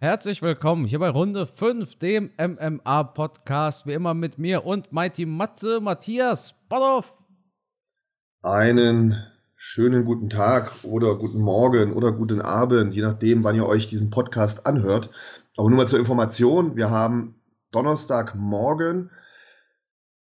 Herzlich willkommen hier bei Runde 5, dem MMA-Podcast. Wie immer mit mir und Mighty Matze, Matthias Bodoff. Einen schönen guten Tag oder guten Morgen oder guten Abend, je nachdem, wann ihr euch diesen Podcast anhört. Aber nur mal zur Information, wir haben Donnerstagmorgen.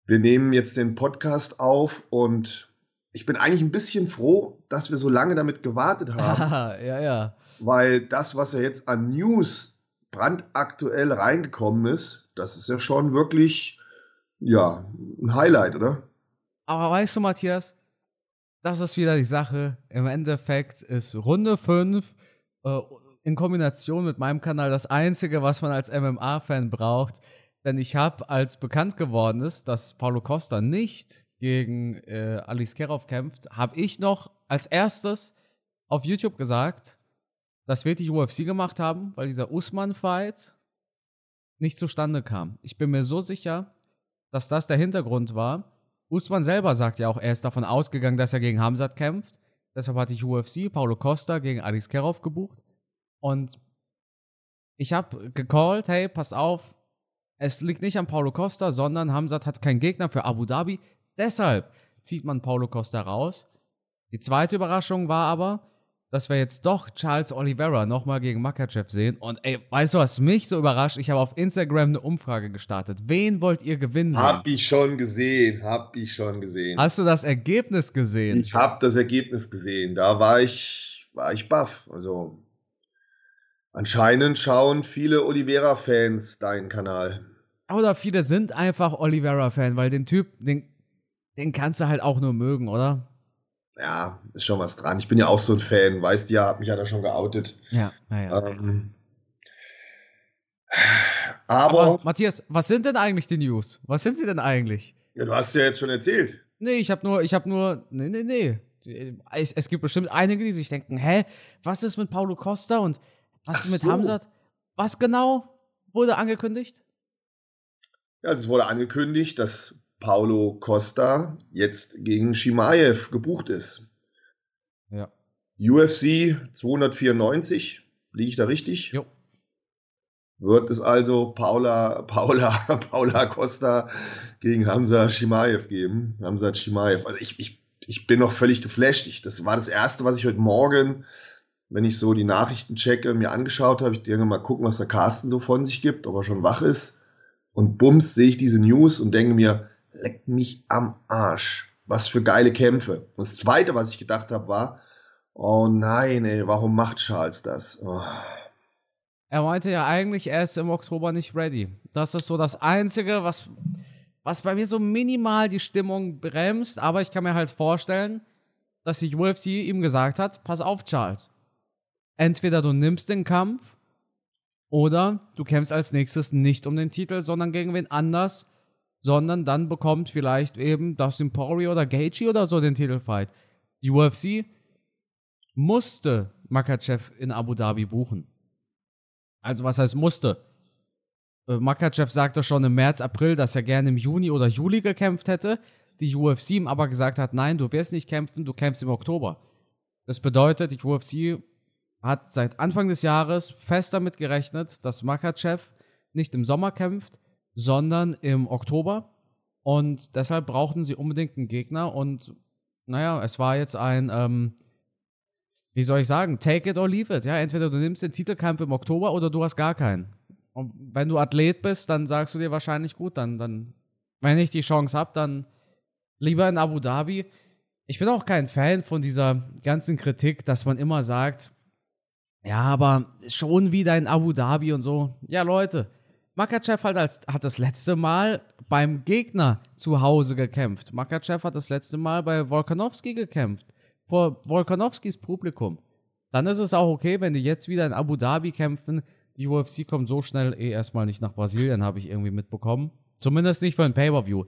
Wir nehmen jetzt den Podcast auf und ich bin eigentlich ein bisschen froh, dass wir so lange damit gewartet haben. ja, ja. Weil das, was ja jetzt an News brandaktuell reingekommen ist, das ist ja schon wirklich, ja, ein Highlight, oder? Aber weißt du, Matthias, das ist wieder die Sache. Im Endeffekt ist Runde 5 äh, in Kombination mit meinem Kanal das Einzige, was man als MMA-Fan braucht. Denn ich habe, als bekannt geworden ist, dass Paulo Costa nicht gegen äh, Alice Kerov kämpft, habe ich noch als erstes auf YouTube gesagt, das wird die UFC gemacht haben, weil dieser Usman-Fight nicht zustande kam. Ich bin mir so sicher, dass das der Hintergrund war. Usman selber sagt ja auch, er ist davon ausgegangen, dass er gegen Hamzat kämpft. Deshalb hatte ich UFC, Paulo Costa gegen Alice Kerov gebucht. Und ich habe gecallt, hey, pass auf, es liegt nicht an Paulo Costa, sondern Hamzat hat keinen Gegner für Abu Dhabi. Deshalb zieht man Paulo Costa raus. Die zweite Überraschung war aber, dass wir jetzt doch Charles Oliveira nochmal gegen Makachev sehen. Und ey, weißt du, was mich so überrascht? Ich habe auf Instagram eine Umfrage gestartet. Wen wollt ihr gewinnen sehen? Hab ich schon gesehen, hab ich schon gesehen. Hast du das Ergebnis gesehen? Ich habe das Ergebnis gesehen. Da war ich, war ich baff. Also anscheinend schauen viele Oliveira-Fans deinen Kanal. Oder viele sind einfach Oliveira-Fan, weil den Typ, den, den kannst du halt auch nur mögen, oder? Ja, ist schon was dran. Ich bin ja auch so ein Fan, weißt du ja, hab mich ja da schon geoutet. Ja, naja. Ähm, aber, aber, Matthias, was sind denn eigentlich die News? Was sind sie denn eigentlich? Ja, du hast ja jetzt schon erzählt. Nee, ich habe nur, ich habe nur, nee, nee, nee. Es, es, gibt bestimmt einige, die sich denken, hä, was ist mit Paulo Costa und was Ach ist mit so. Hamzat? Was genau wurde angekündigt? Ja, es wurde angekündigt, dass Paulo Costa jetzt gegen Shimaev gebucht ist. Ja. UFC 294, liege ich da richtig? Jo. Wird es also Paula, Paula, Paula Costa gegen Hamza Shimaev geben? Hamza Shimaev. Also ich, ich, ich bin noch völlig geflasht. Ich, das war das erste, was ich heute Morgen, wenn ich so die Nachrichten checke, mir angeschaut habe. Ich denke mal gucken, was der Carsten so von sich gibt, ob er schon wach ist. Und bums sehe ich diese News und denke mir, leck mich am Arsch. Was für geile Kämpfe. Und das zweite, was ich gedacht habe, war, oh nein, ey, warum macht Charles das? Oh. Er meinte ja eigentlich, er ist im Oktober nicht ready. Das ist so das Einzige, was, was bei mir so minimal die Stimmung bremst. Aber ich kann mir halt vorstellen, dass die UFC ihm gesagt hat, pass auf, Charles. Entweder du nimmst den Kampf oder du kämpfst als nächstes nicht um den Titel, sondern gegen wen anders, sondern dann bekommt vielleicht eben Dustin Poirier oder Gaethje oder so den Titelfight. Die UFC musste Makachev in Abu Dhabi buchen. Also was heißt musste? Äh, Makachev sagte schon im März, April, dass er gerne im Juni oder Juli gekämpft hätte. Die UFC ihm aber gesagt hat, nein, du wirst nicht kämpfen, du kämpfst im Oktober. Das bedeutet, die UFC hat seit Anfang des Jahres fest damit gerechnet, dass Makachev nicht im Sommer kämpft, sondern im Oktober. Und deshalb brauchten sie unbedingt einen Gegner. Und naja, es war jetzt ein, ähm, wie soll ich sagen, take it or leave it. Ja, entweder du nimmst den Titelkampf im Oktober oder du hast gar keinen. Und wenn du Athlet bist, dann sagst du dir wahrscheinlich gut, dann, dann, wenn ich die Chance habe, dann lieber in Abu Dhabi. Ich bin auch kein Fan von dieser ganzen Kritik, dass man immer sagt, ja, aber schon wieder in Abu Dhabi und so. Ja, Leute, Makachev hat, als, hat das letzte Mal beim Gegner zu Hause gekämpft. Makachev hat das letzte Mal bei Volkanovski gekämpft. Vor Volkanovskis Publikum. Dann ist es auch okay, wenn die jetzt wieder in Abu Dhabi kämpfen. Die UFC kommt so schnell eh erstmal nicht nach Brasilien, habe ich irgendwie mitbekommen. Zumindest nicht für ein Pay-Per-View.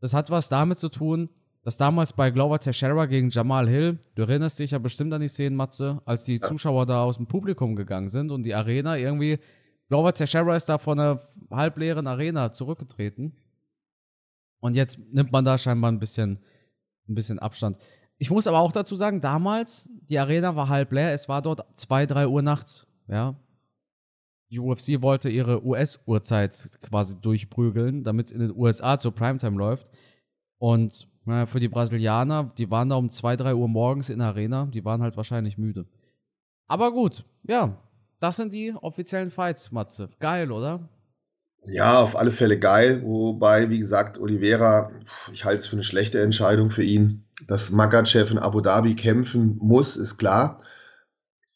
Das hat was damit zu tun, dass damals bei Glover Teixeira gegen Jamal Hill, du erinnerst dich ja bestimmt an die Szenen, Matze, als die Zuschauer da aus dem Publikum gegangen sind und die Arena irgendwie Glover Teixeira ist da von einer halbleeren Arena zurückgetreten. Und jetzt nimmt man da scheinbar ein bisschen, ein bisschen Abstand. Ich muss aber auch dazu sagen, damals, die Arena war halb leer, es war dort zwei, drei Uhr nachts, ja. die UFC wollte ihre US-Uhrzeit quasi durchprügeln, damit es in den USA zur Primetime läuft. Und naja, für die Brasilianer, die waren da um 2, 3 Uhr morgens in der Arena, die waren halt wahrscheinlich müde. Aber gut, ja, das sind die offiziellen Fights, Matze. Geil, oder? Ja, auf alle Fälle geil. Wobei, wie gesagt, Oliveira, ich halte es für eine schlechte Entscheidung für ihn. Dass Makachev in Abu Dhabi kämpfen muss, ist klar.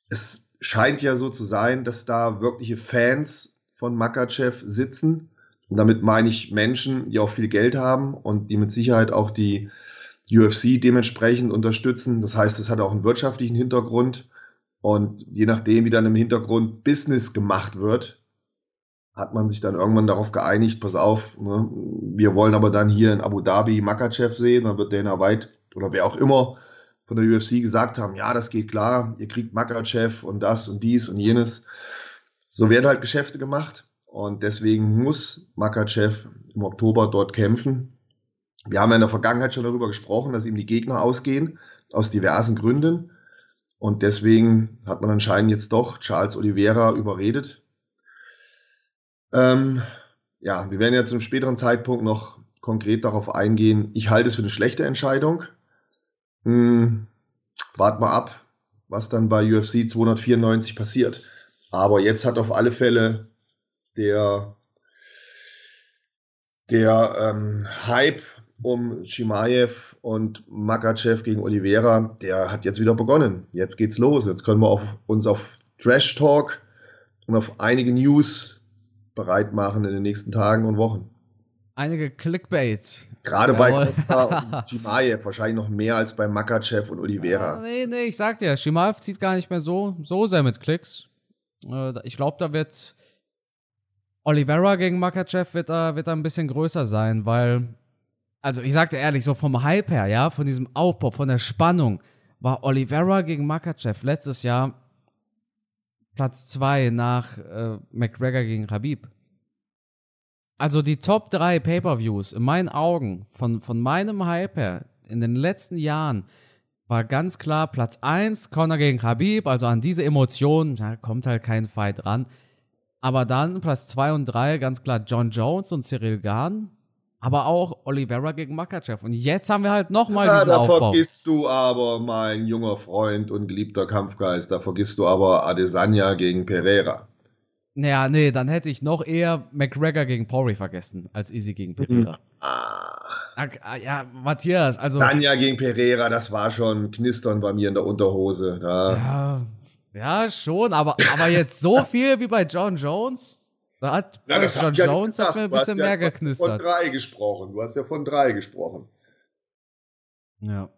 Es scheint ja so zu sein, dass da wirkliche Fans von Makachev sitzen. Und damit meine ich Menschen, die auch viel Geld haben und die mit Sicherheit auch die UFC dementsprechend unterstützen. Das heißt, es hat auch einen wirtschaftlichen Hintergrund. Und je nachdem, wie dann im Hintergrund Business gemacht wird, hat man sich dann irgendwann darauf geeinigt, pass auf, ne, wir wollen aber dann hier in Abu Dhabi Makachev sehen, dann wird Dana White oder wer auch immer von der UFC gesagt haben, ja, das geht klar, ihr kriegt Makachev und das und dies und jenes. So werden halt Geschäfte gemacht und deswegen muss Makachev im Oktober dort kämpfen. Wir haben ja in der Vergangenheit schon darüber gesprochen, dass ihm die Gegner ausgehen, aus diversen Gründen. Und deswegen hat man anscheinend jetzt doch Charles Oliveira überredet. Ähm, ja, wir werden jetzt zu einem späteren Zeitpunkt noch konkret darauf eingehen. Ich halte es für eine schlechte Entscheidung. Hm, wart mal ab, was dann bei UFC 294 passiert. Aber jetzt hat auf alle Fälle der, der ähm, Hype um Shimaev und Makachev gegen Oliveira, der hat jetzt wieder begonnen. Jetzt geht's los. Jetzt können wir auf, uns auf Trash Talk und auf einige News bereit machen in den nächsten Tagen und Wochen. Einige Clickbaits. Gerade Jawohl. bei Costa und Shimaev wahrscheinlich noch mehr als bei Makachev und Oliveira. Ja, nee, nee, ich sag dir, Shimaev zieht gar nicht mehr so, so sehr mit Klicks. Äh, ich glaube, da wird Oliveira gegen Makachev wird da, wird da ein bisschen größer sein, weil, also ich sagte ehrlich, so vom Hype her, ja, von diesem Aufbau, von der Spannung, war Oliveira gegen Makachev letztes Jahr Platz 2 nach äh, McGregor gegen Habib. Also die Top 3 Pay-Per-Views in meinen Augen von, von meinem Hype her in den letzten Jahren war ganz klar Platz 1 Conor gegen Habib, also an diese Emotionen, da kommt halt kein Fight ran. Aber dann Platz 2 und 3 ganz klar John Jones und Cyril Gahn, aber auch Oliveira gegen Makachev. Und jetzt haben wir halt nochmal ja, diesen da Aufbau. vergisst du aber, mein junger Freund und geliebter Kampfgeist, da vergisst du aber Adesanya gegen Pereira. Naja, nee, dann hätte ich noch eher McGregor gegen Pori vergessen, als Easy gegen Pereira. Ah. ah. Ja, Matthias, also. Sanja gegen Pereira, das war schon Knistern bei mir in der Unterhose. Da. Ja, ja, schon, aber, aber jetzt so viel wie bei John Jones? Da hat ja, das John ja Jones hat mir ein bisschen mehr ja geknistert. Du hast von drei gesprochen. Du hast ja von drei gesprochen. Ja.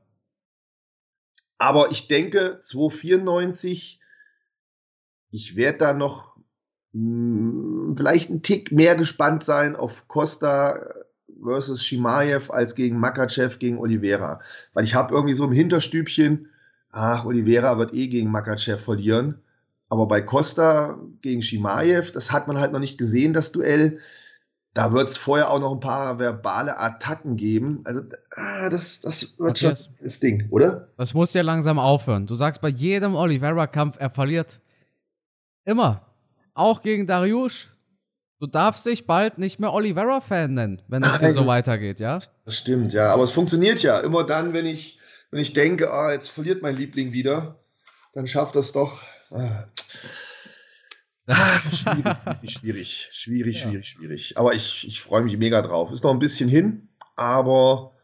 Aber ich denke, 294, ich werde da noch hm, vielleicht einen Tick mehr gespannt sein auf Costa versus Shimaev als gegen Makachev gegen Oliveira. Weil ich habe irgendwie so im Hinterstübchen, ach, Oliveira wird eh gegen Makachev verlieren. Aber bei Costa gegen Shimaev, das hat man halt noch nicht gesehen, das Duell. Da wird es vorher auch noch ein paar verbale Attacken geben. Also, ah, das, das wird schon das Ding, oder? Das muss ja langsam aufhören. Du sagst bei jedem Oliveira-Kampf, er verliert. Immer. Auch gegen Dariush. Du darfst dich bald nicht mehr Oliveira-Fan nennen, wenn es so weitergeht, ja? Das stimmt, ja. Aber es funktioniert ja. Immer dann, wenn ich, wenn ich denke, ah, jetzt verliert mein Liebling wieder, dann schafft das doch. Ah. Ah, schwierig, schwierig, schwierig, ja. schwierig, schwierig. Aber ich, ich freue mich mega drauf. Ist noch ein bisschen hin, aber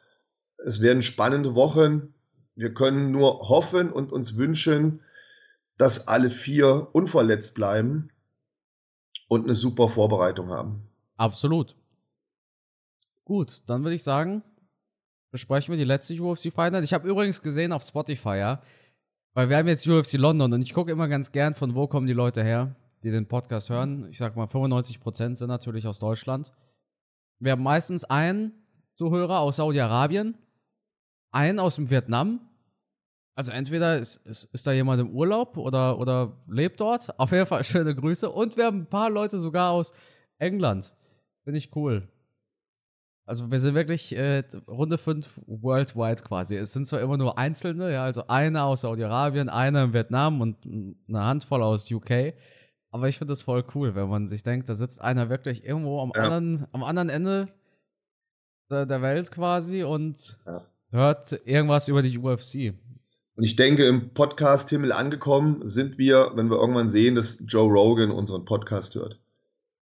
es werden spannende Wochen. Wir können nur hoffen und uns wünschen, dass alle vier unverletzt bleiben und eine super Vorbereitung haben. Absolut. Gut, dann würde ich sagen, besprechen wir die letzte UFC Fight Night. Ich habe übrigens gesehen auf Spotify, ja, weil wir haben jetzt UFC London und ich gucke immer ganz gern, von wo kommen die Leute her, die den Podcast hören. Ich sag mal, 95% sind natürlich aus Deutschland. Wir haben meistens einen Zuhörer aus Saudi-Arabien, einen aus dem Vietnam also entweder ist, ist, ist da jemand im Urlaub oder, oder lebt dort. Auf jeden Fall schöne Grüße. Und wir haben ein paar Leute sogar aus England. Finde ich cool. Also wir sind wirklich äh, Runde 5 worldwide quasi. Es sind zwar immer nur Einzelne, ja, also einer aus Saudi-Arabien, einer in Vietnam und eine Handvoll aus UK. Aber ich finde das voll cool, wenn man sich denkt, da sitzt einer wirklich irgendwo am, Ja. anderen, am anderen Ende der, der Welt quasi und Ja. hört irgendwas über die UFC. Und ich denke, im Podcast-Himmel angekommen sind wir, wenn wir irgendwann sehen, dass Joe Rogan unseren Podcast hört.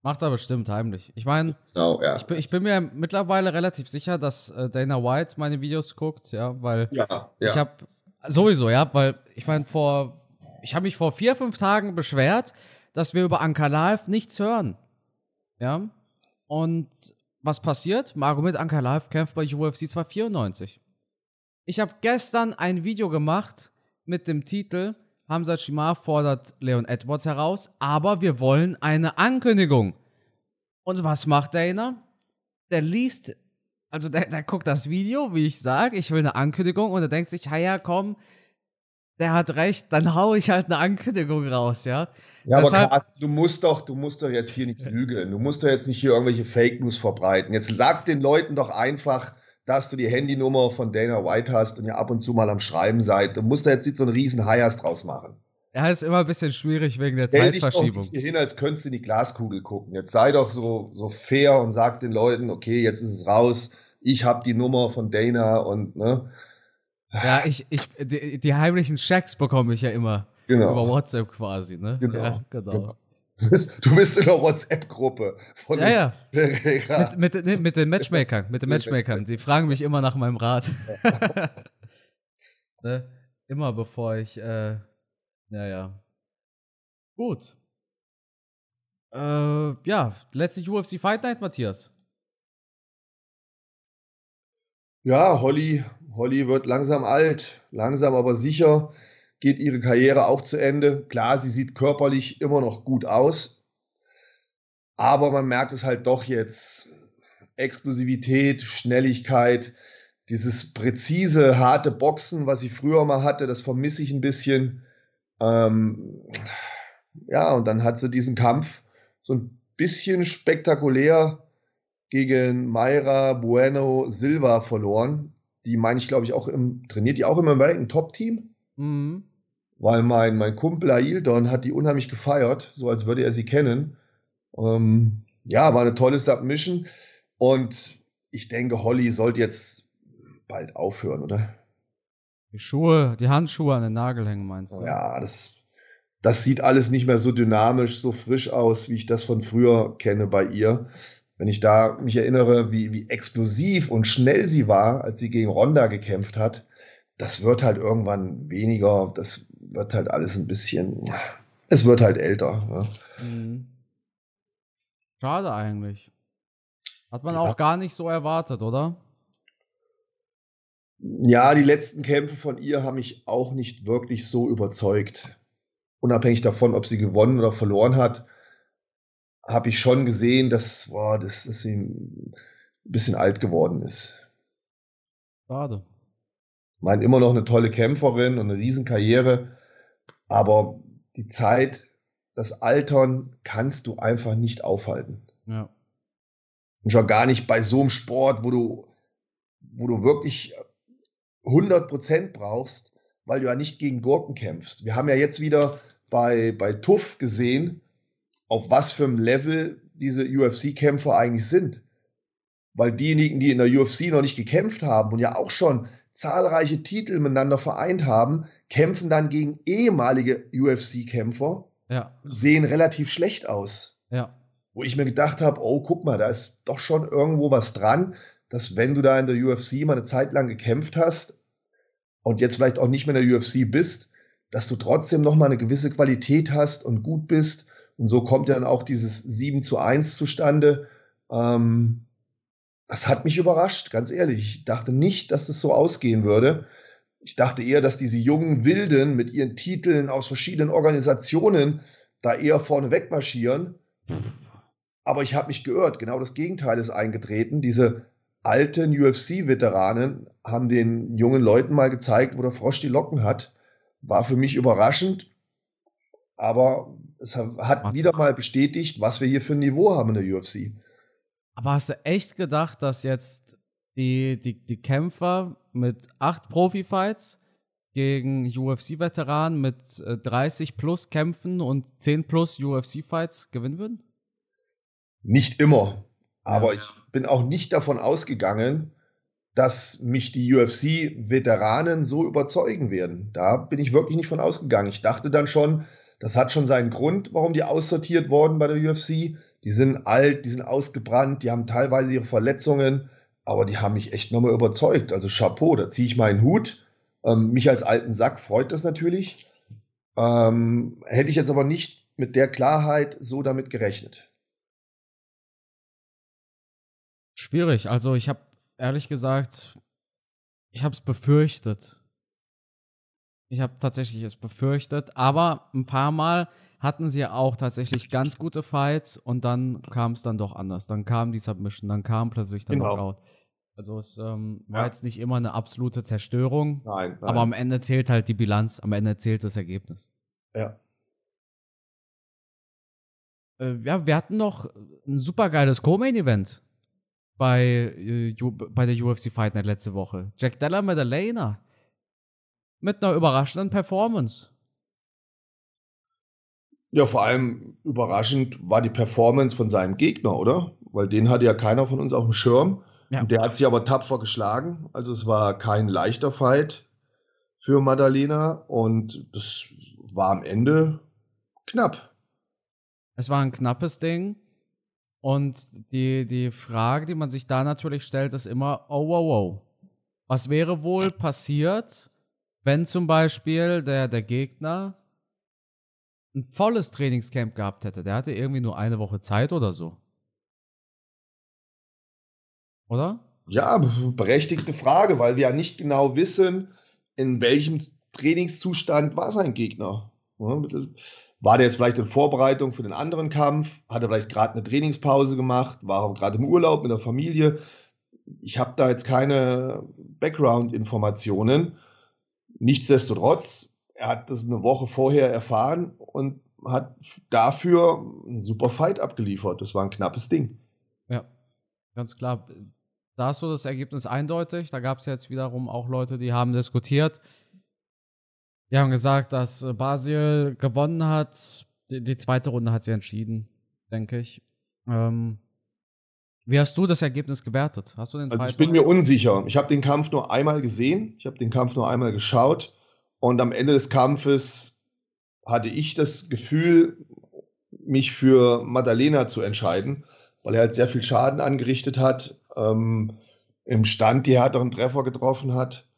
Macht er bestimmt heimlich. Ich meine, Genau, ja. ich bin, ich bin mir mittlerweile relativ sicher, dass äh, Dana White meine Videos guckt, ja, weil ja, ja. ich habe sowieso, ja, weil ich meine, vor, ich habe mich vor vier, fünf Tagen beschwert, dass wir über Anker Live nichts hören. Ja. Und was passiert? Magomed Anker Live kämpft bei UFC 294. Ich habe gestern ein Video gemacht mit dem Titel Hamza Shimar fordert Leon Edwards heraus, aber wir wollen eine Ankündigung. Und was macht Dana? Der liest, also der, der guckt das Video, wie ich sage, ich will eine Ankündigung und er denkt sich, ja, ja, komm, der hat recht, dann hau ich halt eine Ankündigung raus, ja. Ja, aber Deshalb- Carsten, du musst doch, du musst doch jetzt hier nicht lügen. Du musst doch jetzt nicht hier irgendwelche Fake News verbreiten. Jetzt sag den Leuten doch einfach, dass du die Handynummer von Dana White hast und ihr ab und zu mal am Schreiben seid. Du musst da jetzt nicht so einen riesen Heiers draus machen. Ja, ist immer ein bisschen schwierig wegen der Stell dich doch Zeitverschiebung. nicht hier hin, als könntest du in die Glaskugel gucken. Jetzt sei doch so, so fair und sag den Leuten, okay, jetzt ist es raus. Ich habe die Nummer von Dana und, ne? Ja, ich, ich, die, die heimlichen Checks bekomme ich ja immer über Genau. WhatsApp quasi, ne? Genau, Ja, genau. genau. Du bist, du bist in der WhatsApp-Gruppe von Ja, ja. Pereira. Mit, mit, mit den Matchmakern, mit den Matchmakern. Die fragen mich immer nach meinem Rat. ne? Immer bevor ich, äh, ja, ja. Gut. Äh, ja, letzte UFC Fight Night, Matthias. Ja, Holly, Holly wird langsam alt, langsam aber sicher geht ihre Karriere auch zu Ende. Klar, sie sieht körperlich immer noch gut aus, aber man merkt es halt doch jetzt. Explosivität, Schnelligkeit, dieses präzise, harte Boxen, was sie früher mal hatte, das vermisse ich ein bisschen. Ähm, ja, und dann hat sie diesen Kampf so ein bisschen spektakulär gegen Mayra Bueno Silva verloren. Die meine ich, glaube ich, auch im, trainiert die auch im American Top Team? Mhm. Weil mein, mein Kumpel Aildon hat die unheimlich gefeiert, so als würde er sie kennen. Ähm, ja, war eine tolle Submission. Und ich denke, Holly sollte jetzt bald aufhören, oder? Die Schuhe, die Handschuhe an den Nagel hängen, meinst du? Ja, das, das sieht alles nicht mehr so dynamisch, so frisch aus, wie ich das von früher kenne bei ihr. Wenn ich da mich erinnere, wie, wie explosiv und schnell sie war, als sie gegen Ronda gekämpft hat, das wird halt irgendwann weniger, das wird halt alles ein bisschen, es wird halt älter. Ja. Mhm. Schade eigentlich. Hat man Ja. auch gar nicht so erwartet, oder? Ja, die letzten Kämpfe von ihr haben mich auch nicht wirklich so überzeugt. Unabhängig davon, ob sie gewonnen oder verloren hat, habe ich schon gesehen, dass, boah, dass, dass sie ein bisschen alt geworden ist. Schade. Ich meine, immer noch eine tolle Kämpferin und eine Riesenkarriere, aber die Zeit, das Altern kannst du einfach nicht aufhalten. Ja. Und schon gar nicht bei so einem Sport, wo du, wo du wirklich 100% brauchst, weil du ja nicht gegen Gurken kämpfst. Wir haben ja jetzt wieder bei, bei TUF gesehen, auf was für einem Level diese UFC-Kämpfer eigentlich sind. Weil diejenigen, die in der UFC noch nicht gekämpft haben und ja auch schon zahlreiche Titel miteinander vereint haben, kämpfen dann gegen ehemalige UFC-Kämpfer, Ja. sehen relativ schlecht aus Ja. wo ich mir gedacht habe, oh, guck mal, da ist doch schon irgendwo was dran, dass wenn du da in der UFC mal eine Zeit lang gekämpft hast und jetzt vielleicht auch nicht mehr in der UFC bist, dass du trotzdem noch mal eine gewisse Qualität hast und gut bist. Und so kommt ja dann auch dieses 7 zu 1 zustande. Ähm, das hat mich überrascht, ganz ehrlich. Ich dachte nicht, dass das so ausgehen würde. Ich dachte eher, dass diese jungen Wilden mit ihren Titeln aus verschiedenen Organisationen da eher vorne wegmarschieren. Aber ich habe mich geirrt. Genau das Gegenteil ist eingetreten. Diese alten UFC-Veteranen haben den jungen Leuten mal gezeigt, wo der Frosch die Locken hat. War für mich überraschend. Aber es hat wieder mal bestätigt, was wir hier für ein Niveau haben in der UFC. Aber hast du echt gedacht, dass jetzt die, die, die Kämpfer mit acht Profi-Fights gegen UFC-Veteranen mit 30 äh, plus Kämpfen und 10 plus UFC-Fights gewinnen würden? Nicht immer. Aber ja. ich bin auch nicht davon ausgegangen, dass mich die UFC-Veteranen so überzeugen werden. Da bin ich wirklich nicht von ausgegangen. Ich dachte dann schon, das hat schon seinen Grund, warum die aussortiert wurden bei der UFC. Die sind alt, die sind ausgebrannt, die haben teilweise ihre Verletzungen, aber die haben mich echt nochmal überzeugt. Also Chapeau, da ziehe ich meinen Hut. Ähm, mich als alten Sack freut das natürlich. Ähm, hätte ich jetzt aber nicht mit der Klarheit so damit gerechnet. Schwierig. Also ich habe ehrlich gesagt, ich habe es befürchtet. Ich habe tatsächlich es befürchtet, aber ein paar Mal hatten sie auch tatsächlich ganz gute Fights und dann kam es dann doch anders. Dann kam die Submission, dann kam plötzlich der genau. Knockout. Also es ähm, war ja. jetzt nicht immer eine absolute Zerstörung. Nein, nein. Aber am Ende zählt halt die Bilanz, am Ende zählt das Ergebnis. Ja. Äh, ja, wir hatten noch ein super geiles Co-Main-Event bei, äh, bei der UFC Fight Night letzte Woche. Jack Della Madalena. Mit einer überraschenden Performance. Ja, vor allem überraschend war die Performance von seinem Gegner, oder? Weil den hatte ja keiner von uns auf dem Schirm. Ja. Der hat sich aber tapfer geschlagen. Also es war kein leichter Fight für Madalena und das war am Ende knapp. Es war ein knappes Ding. Und die, die Frage, die man sich da natürlich stellt, ist immer, oh, wow, wow. Was wäre wohl passiert, wenn zum Beispiel der, der Gegner ein volles Trainingscamp gehabt hätte? Der hatte irgendwie nur eine Woche Zeit oder so. Oder? Ja, berechtigte Frage, weil wir ja nicht genau wissen, in welchem Trainingszustand war sein Gegner. War der jetzt vielleicht in Vorbereitung für den anderen Kampf? Hat er vielleicht gerade eine Trainingspause gemacht? War er gerade im Urlaub mit der Familie? Ich habe da jetzt keine Background-Informationen. Nichtsdestotrotz, er hat das eine Woche vorher erfahren und hat dafür einen super Fight abgeliefert. Das war ein knappes Ding. Ja, ganz klar da ist so das Ergebnis eindeutig. Da gab es jetzt wiederum auch Leute, die haben diskutiert. Die haben gesagt, dass äh, Basil gewonnen hat. Die, die zweite Runde hat sie entschieden, denke ich. Ähm, wie hast du das Ergebnis gewertet? Hast du den also ich bin mir unsicher. Ich habe den Kampf nur einmal gesehen. Ich habe den Kampf nur einmal geschaut. Und am Ende des Kampfes hatte ich das Gefühl, mich für Madalena zu entscheiden, weil er halt sehr viel Schaden angerichtet hat ähm, im Stand die härteren Treffer getroffen hat.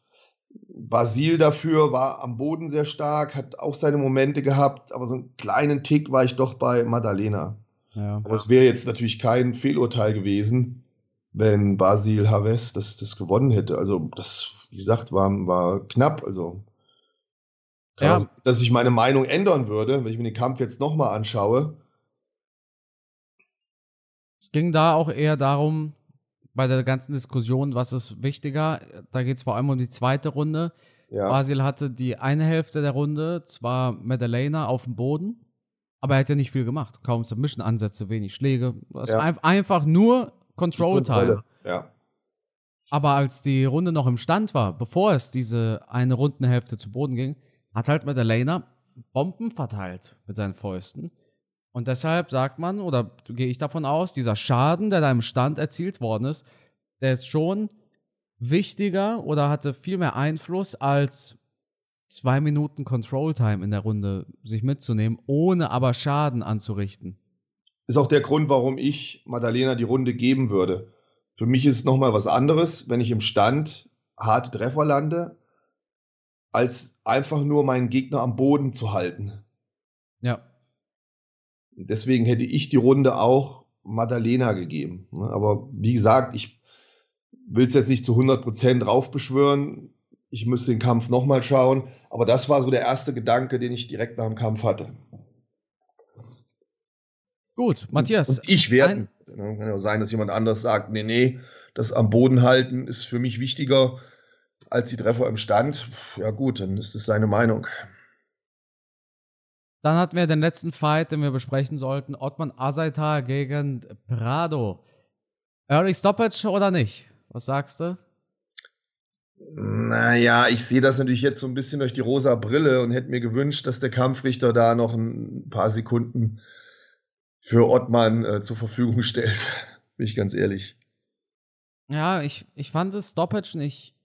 Basil dafür war am Boden sehr stark, hat auch seine Momente gehabt, aber so einen kleinen Tick war ich doch bei Madalena. Ja. Aber es wäre jetzt natürlich kein Fehlurteil gewesen, wenn Basil Haves das, das gewonnen hätte. Also das, wie gesagt, war, war knapp. Also ja. dass ich meine Meinung ändern würde, wenn ich mir den Kampf jetzt nochmal anschaue. Es ging da auch eher darum, bei der ganzen Diskussion, was ist wichtiger? Da geht es vor allem um die zweite Runde. Ja. Basil hatte die eine Hälfte der Runde, zwar Madalena auf dem Boden, aber er hat ja nicht viel gemacht. Kaum Submission-Ansätze, wenig Schläge. Das ja. ein, einfach nur Control-Time. Ja. Aber als die Runde noch im Stand war, bevor es diese eine Rundenhälfte zu Boden ging, hat halt Madalena Bomben verteilt mit seinen Fäusten. Und deshalb sagt man, oder gehe ich davon aus, dieser Schaden, der da im Stand erzielt worden ist, der ist schon wichtiger oder hatte viel mehr Einfluss als zwei Minuten Control Time in der Runde sich mitzunehmen, ohne aber Schaden anzurichten. Ist auch der Grund, warum ich Madalena die Runde geben würde. Für mich ist es nochmal was anderes, wenn ich im Stand harte Treffer lande, als einfach nur meinen Gegner am Boden zu halten. Ja. Deswegen hätte ich die Runde auch Madalena gegeben. Ne? Aber wie gesagt, ich will es jetzt nicht zu 100% raufbeschwören. Ich müsste den Kampf nochmal schauen. Aber das war so der erste Gedanke, den ich direkt nach dem Kampf hatte. Gut, Matthias. Und ich werde. Kann ja sein, dass jemand anders sagt, nee, nee, das am Boden halten ist für mich wichtiger als die Treffer im Stand. Ja gut, dann ist das seine Meinung. Dann hatten wir den letzten Fight, den wir besprechen sollten. Ottman Asaita gegen Prado. Early Stoppage oder nicht? Was sagst du? Naja, ich sehe das natürlich jetzt so ein bisschen durch die rosa Brille und hätte mir gewünscht, dass der Kampfrichter da noch ein paar Sekunden für Ottmann äh, zur Verfügung stellt. Bin ich ganz ehrlich. Ja, ich, ich fand das Stoppage nicht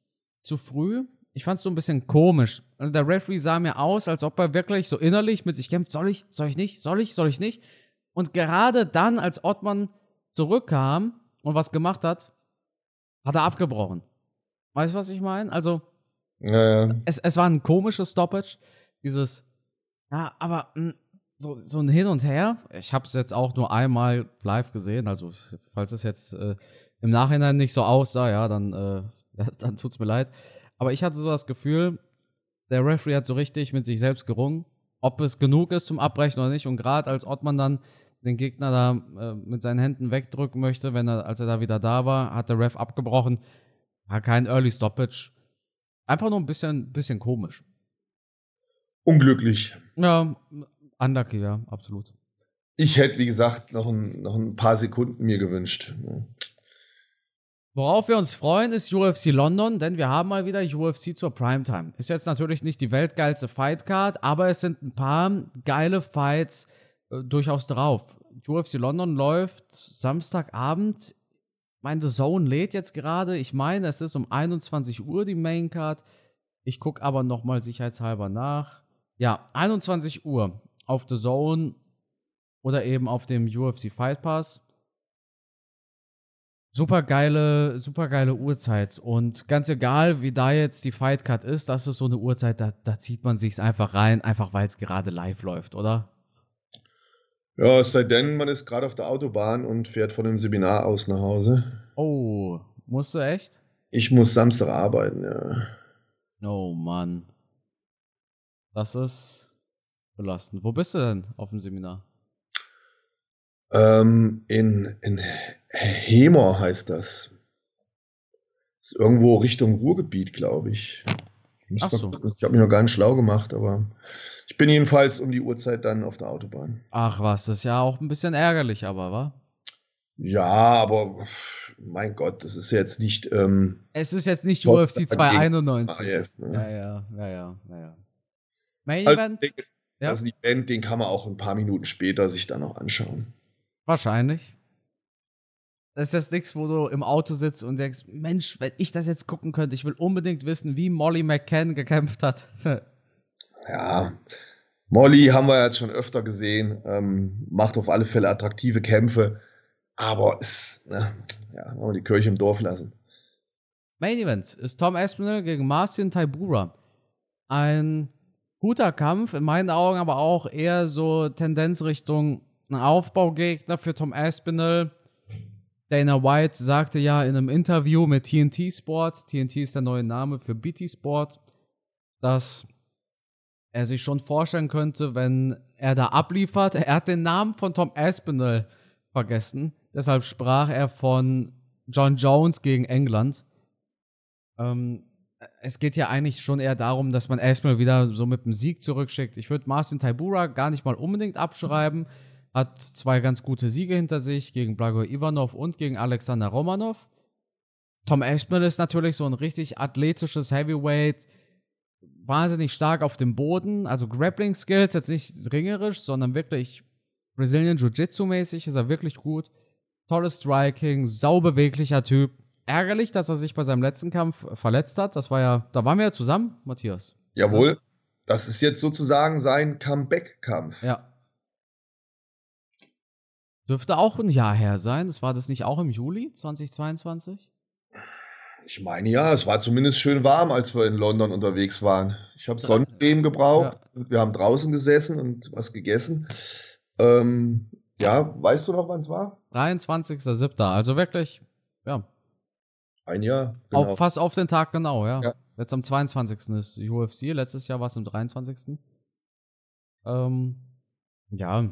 zu früh. Ich fand es so ein bisschen komisch. Also der Referee sah mir aus, als ob er wirklich so innerlich mit sich kämpft. Soll ich? Soll ich nicht? Soll ich? Soll ich nicht? Und gerade dann, als Ottmann zurückkam und was gemacht hat, hat er abgebrochen. Weißt du, was ich meine? Also, ja, ja. Es, es war ein komisches Stoppage. Dieses, ja, aber hm, so, so ein Hin und Her. Ich habe es jetzt auch nur einmal live gesehen. Also, falls es jetzt äh, im Nachhinein nicht so aussah, ja, dann, äh, dann tut's mir leid. Aber ich hatte so das Gefühl, der Referee hat so richtig mit sich selbst gerungen, ob es genug ist zum Abbrechen oder nicht. Und gerade als Ottmann dann den Gegner da äh, mit seinen Händen wegdrücken möchte, wenn er, als er da wieder da war, hat der Ref abgebrochen. War kein Early Stoppage. Einfach nur ein bisschen, bisschen komisch. Unglücklich. Ja, unlucky, ja, absolut. Ich hätte, wie gesagt, noch ein, noch ein paar Sekunden mir gewünscht. Worauf wir uns freuen, ist UFC London, denn wir haben mal wieder UFC zur Primetime. Ist jetzt natürlich nicht die weltgeilste Fightcard, aber es sind ein paar geile Fights äh, durchaus drauf. UFC London läuft Samstagabend. Meine Zone lädt jetzt gerade. Ich meine, es ist um 21 Uhr die Maincard. Ich gucke aber nochmal sicherheitshalber nach. Ja, 21 Uhr auf The Zone oder eben auf dem UFC Fight Pass. Super geile, super geile Uhrzeit. Und ganz egal, wie da jetzt die Fight Card ist, das ist so eine Uhrzeit, da, da zieht man sich's einfach rein, einfach weil es gerade live läuft, oder? Ja, es sei denn, man ist gerade auf der Autobahn und fährt von einem Seminar aus nach Hause. Oh, musst du echt? Ich muss Samstag arbeiten, ja. Oh Mann. Das ist belastend. Wo bist du denn auf dem Seminar? Ähm, in, in Hemor heißt das. Ist irgendwo Richtung Ruhrgebiet, glaube ich. Ich, so. ich habe mich noch gar nicht schlau gemacht, aber ich bin jedenfalls um die Uhrzeit dann auf der Autobahn. Ach was, das ist ja auch ein bisschen ärgerlich, aber, wa? Ja, aber mein Gott, das ist jetzt nicht. Ähm, es ist jetzt nicht UFC 291. AF, ne? Ja, ja, ja, ja, ja. Main also, Event? Denke, ja. Das Event, den kann man auch ein paar Minuten später sich dann noch anschauen. Wahrscheinlich. Das ist jetzt nichts, wo du im Auto sitzt und denkst, Mensch, wenn ich das jetzt gucken könnte, ich will unbedingt wissen, wie Molly McCann gekämpft hat. Ja, Molly haben wir jetzt schon öfter gesehen, ähm, macht auf alle Fälle attraktive Kämpfe, aber ist, ne, ja, wollen wir die Kirche im Dorf lassen. Main Event ist Tom Aspinall gegen Marcin Taibura. Ein guter Kampf, in meinen Augen aber auch eher so Tendenz Richtung Aufbaugegner für Tom Aspinall. Dana White sagte ja in einem Interview mit TNT Sport, TNT ist der neue Name für BT Sport, dass er sich schon vorstellen könnte, wenn er da abliefert. Er hat den Namen von Tom Aspinall vergessen. Deshalb sprach er von John Jones gegen England. Ähm, es geht ja eigentlich schon eher darum, dass man Aspinall wieder so mit dem Sieg zurückschickt. Ich würde Marcin Taibura gar nicht mal unbedingt abschreiben. Hat zwei ganz gute Siege hinter sich gegen Blago Ivanov und gegen Alexander Romanov. Tom Aspinall ist natürlich so ein richtig athletisches Heavyweight, wahnsinnig stark auf dem Boden, also Grappling Skills, jetzt nicht ringerisch, sondern wirklich Brazilian Jiu-Jitsu mäßig ist er wirklich gut. Tolles Striking, saubeweglicher Typ. Ärgerlich, dass er sich bei seinem letzten Kampf verletzt hat. Das war ja, da waren wir ja zusammen, Matthias. Jawohl. Das ist jetzt sozusagen sein Comeback-Kampf. Ja. Dürfte auch ein Jahr her sein. Das war das nicht auch im Juli 2022? Ich meine ja, es war zumindest schön warm, als wir in London unterwegs waren. Ich habe Sonnencreme gebraucht. Ja. Wir haben draußen gesessen und was gegessen. Ähm, ja, weißt du noch, wann es war? 23.07. Also wirklich, ja. Ein Jahr. Genau. Auf, fast auf den Tag genau, ja. ja. Jetzt am 22. ist UFC. Letztes Jahr war es am 23. Ähm, ja.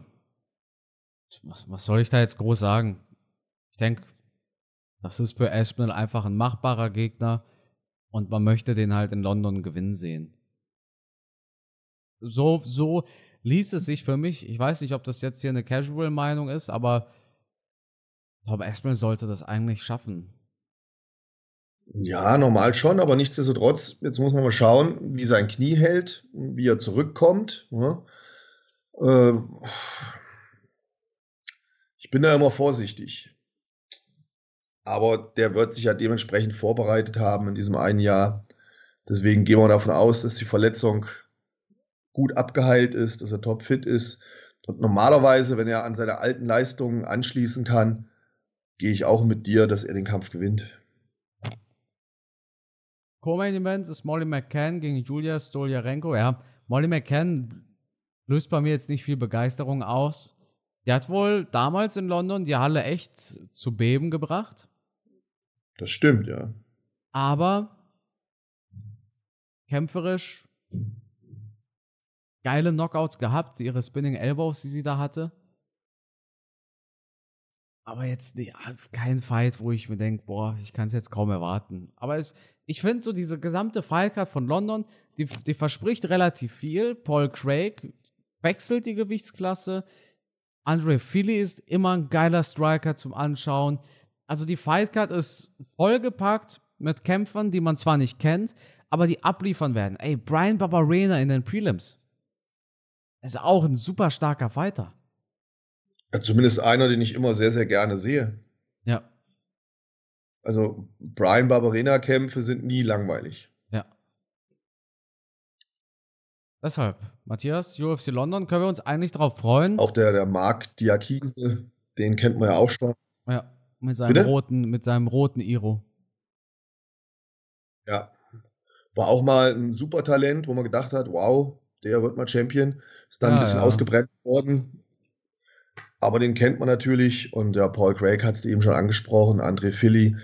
Was, was soll ich da jetzt groß sagen? Ich denke, das ist für Aspinall einfach ein machbarer Gegner und man möchte den halt in London gewinnen sehen. So, so ließ es sich für mich, ich weiß nicht, ob das jetzt hier eine Casual-Meinung ist, aber Tom Aspinall sollte das eigentlich schaffen. Ja, normal schon, aber nichtsdestotrotz, jetzt muss man mal schauen, wie sein Knie hält, wie er zurückkommt. Ja. Äh, ich bin da immer vorsichtig. Aber der wird sich ja dementsprechend vorbereitet haben in diesem einen Jahr. Deswegen gehen wir davon aus, dass die Verletzung gut abgeheilt ist, dass er topfit ist. Und normalerweise, wenn er an seine alten Leistungen anschließen kann, gehe ich auch mit dir, dass er den Kampf gewinnt. Co-Main Event ist Molly McCann gegen Julia Stoljarenko. Ja, Molly McCann löst bei mir jetzt nicht viel Begeisterung aus. Die hat wohl damals in London die Halle echt zu beben gebracht. Das stimmt, ja. Aber kämpferisch geile Knockouts gehabt, ihre Spinning Elbows, die sie da hatte. Aber jetzt nee, kein Fight, wo ich mir denke, boah, ich kann es jetzt kaum erwarten. Aber es, ich finde so diese gesamte Fightcard von London, die, die verspricht relativ viel. Paul Craig wechselt die Gewichtsklasse. Andre Philly ist immer ein geiler Striker zum Anschauen. Also die Fightcard ist vollgepackt mit Kämpfern, die man zwar nicht kennt, aber die abliefern werden. Ey, Brian Barbarena in den Prelims. Ist auch ein super starker Fighter. Ja, zumindest einer, den ich immer sehr, sehr gerne sehe. Ja. Also Brian Barbarena-Kämpfe sind nie langweilig. Deshalb, Matthias, UFC London, können wir uns eigentlich darauf freuen. Auch der, der Marc Diakise, den kennt man ja auch schon. Ja, mit seinem Bitte? roten, mit seinem roten Iro. Ja. War auch mal ein super Talent, wo man gedacht hat, wow, der wird mal Champion. Ist dann ja, ein bisschen ja. ausgebremst worden. Aber den kennt man natürlich. Und ja, Paul Craig hat es eben schon angesprochen, André Philly.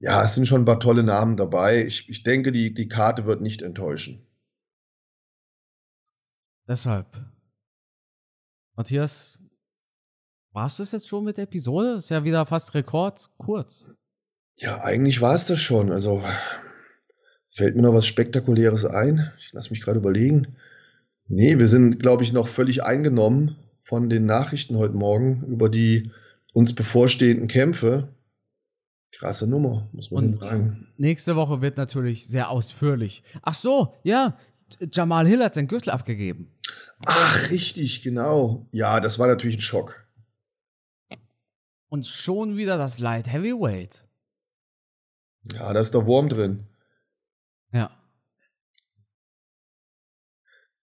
Ja, es sind schon ein paar tolle Namen dabei. Ich, ich denke, die, die Karte wird nicht enttäuschen. Deshalb. Matthias, war es das jetzt schon mit der Episode? Ist ja wieder fast Rekord kurz. Ja, eigentlich war es das schon. Also fällt mir noch was Spektakuläres ein. Ich lasse mich gerade überlegen. Nee, wir sind, glaube ich, noch völlig eingenommen von den Nachrichten heute Morgen über die uns bevorstehenden Kämpfe. Krasse Nummer, muss man Und sagen. Nächste Woche wird natürlich sehr ausführlich. Ach so, ja, Jamal Hill hat seinen Gürtel abgegeben. Ach, richtig, genau. Ja, das war natürlich ein Schock. Und schon wieder das Light Heavyweight. Ja, da ist der Wurm drin. Ja.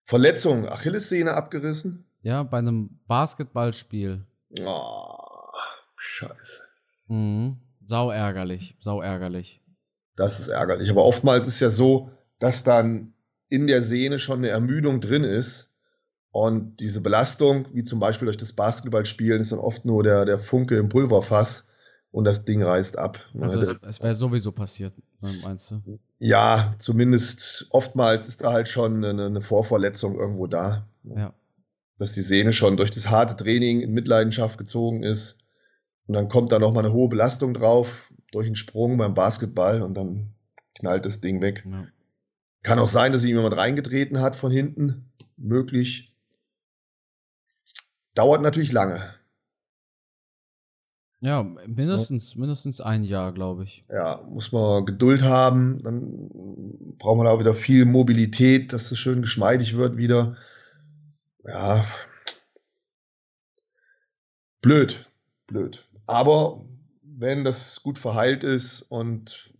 Verletzung, Achillessehne abgerissen. Ja, bei einem Basketballspiel. Oh, scheiße. Mhm. Sau ärgerlich, sau ärgerlich. Das ist ärgerlich. Aber oftmals ist ja so, dass dann in der Sehne schon eine Ermüdung drin ist. Und diese Belastung, wie zum Beispiel durch das Basketballspielen, ist dann oft nur der, der Funke im Pulverfass und das Ding reißt ab. Also es, es wäre sowieso passiert, meinst du? Ja, zumindest oftmals ist da halt schon eine, eine Vorverletzung irgendwo da. Ja. Dass die Sehne schon durch das harte Training in Mitleidenschaft gezogen ist. Und dann kommt da nochmal eine hohe Belastung drauf durch einen Sprung beim Basketball und dann knallt das Ding weg. Ja. Kann auch sein, dass sich jemand reingetreten hat von hinten. Möglich. Dauert natürlich lange. Ja, mindestens, mindestens ein Jahr, glaube ich. Ja, muss man Geduld haben. Dann braucht man auch wieder viel Mobilität, dass es schön geschmeidig wird wieder. Ja. Blöd. Blöd. Aber wenn das gut verheilt ist und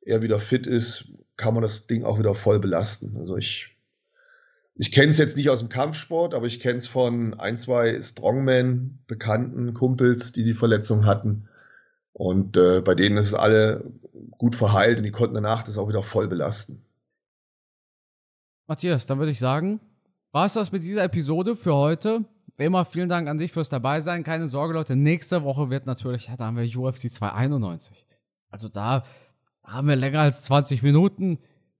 er wieder fit ist, kann man das Ding auch wieder voll belasten. Also ich ich kenne es jetzt nicht aus dem Kampfsport, aber ich kenne es von ein, zwei Strongman-Bekannten, Kumpels, die die Verletzung hatten. Und äh, bei denen ist es alle gut verheilt und die konnten danach das auch wieder voll belasten. Matthias, dann würde ich sagen, war es das mit dieser Episode für heute. Wie immer, vielen Dank an dich fürs dabei sein. Keine Sorge, Leute, nächste Woche wird natürlich, ja, da haben wir UFC 291. Also da haben wir länger als 20 Minuten.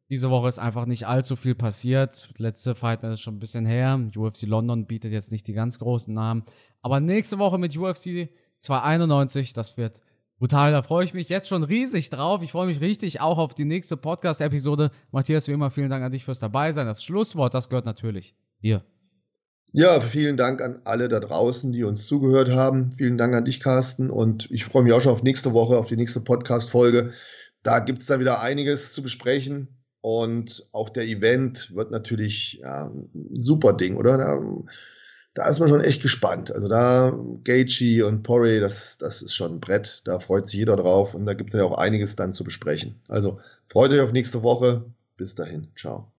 Diese Woche ist einfach nicht allzu viel passiert. Letzte Fight ist schon ein bisschen her. UFC London bietet jetzt nicht die ganz großen Namen. Aber nächste Woche mit UFC 291, das wird brutal. Da freue ich mich jetzt schon riesig drauf. Ich freue mich richtig auch auf die nächste Podcast-Episode. Matthias, wie immer, vielen Dank an dich fürs dabei sein. Das Schlusswort, das gehört natürlich dir. Ja, vielen Dank an alle da draußen, die uns zugehört haben. Vielen Dank an dich, Carsten. Und ich freue mich auch schon auf nächste Woche, auf die nächste Podcast-Folge. Da gibt es dann wieder einiges zu besprechen. Und auch der Event wird natürlich ja, ein super Ding, oder? Da, da ist man schon echt gespannt. Also da Gaethje und Porry, das, das ist schon ein Brett. Da freut sich jeder drauf und da gibt es ja auch einiges dann zu besprechen. Also freut euch auf nächste Woche. Bis dahin. Ciao.